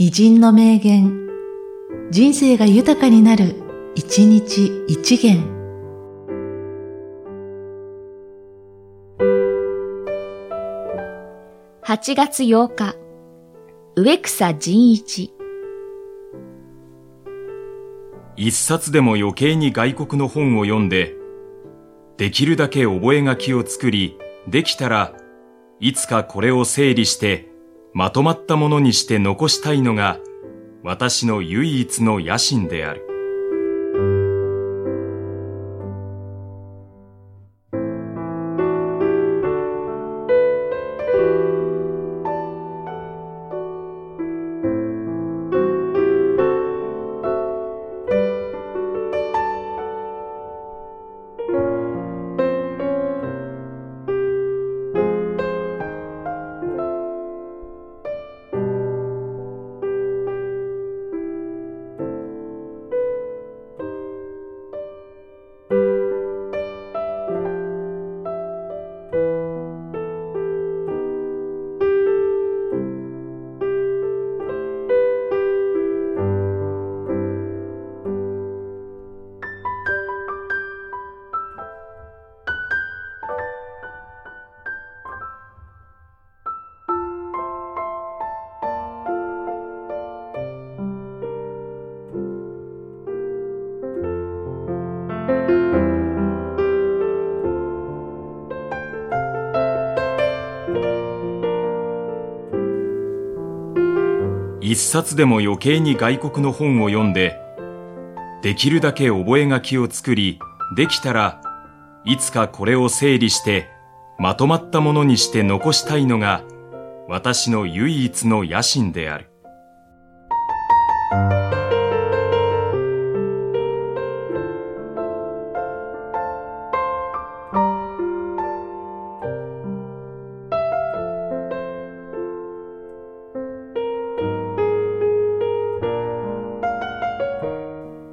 偉人の名言、人生が豊かになる、一日一元。8月8日、植草仁一。一冊でも余計に外国の本を読んで、できるだけ覚書を作り、できたらいつかこれを整理してまとまったものにして残したいのが私の唯一の野心である。一冊でも余計に外国の本を読んで、できるだけ覚書を作り、できたらいつかこれを整理してまとまったものにして残したいのが私の唯一の野心である。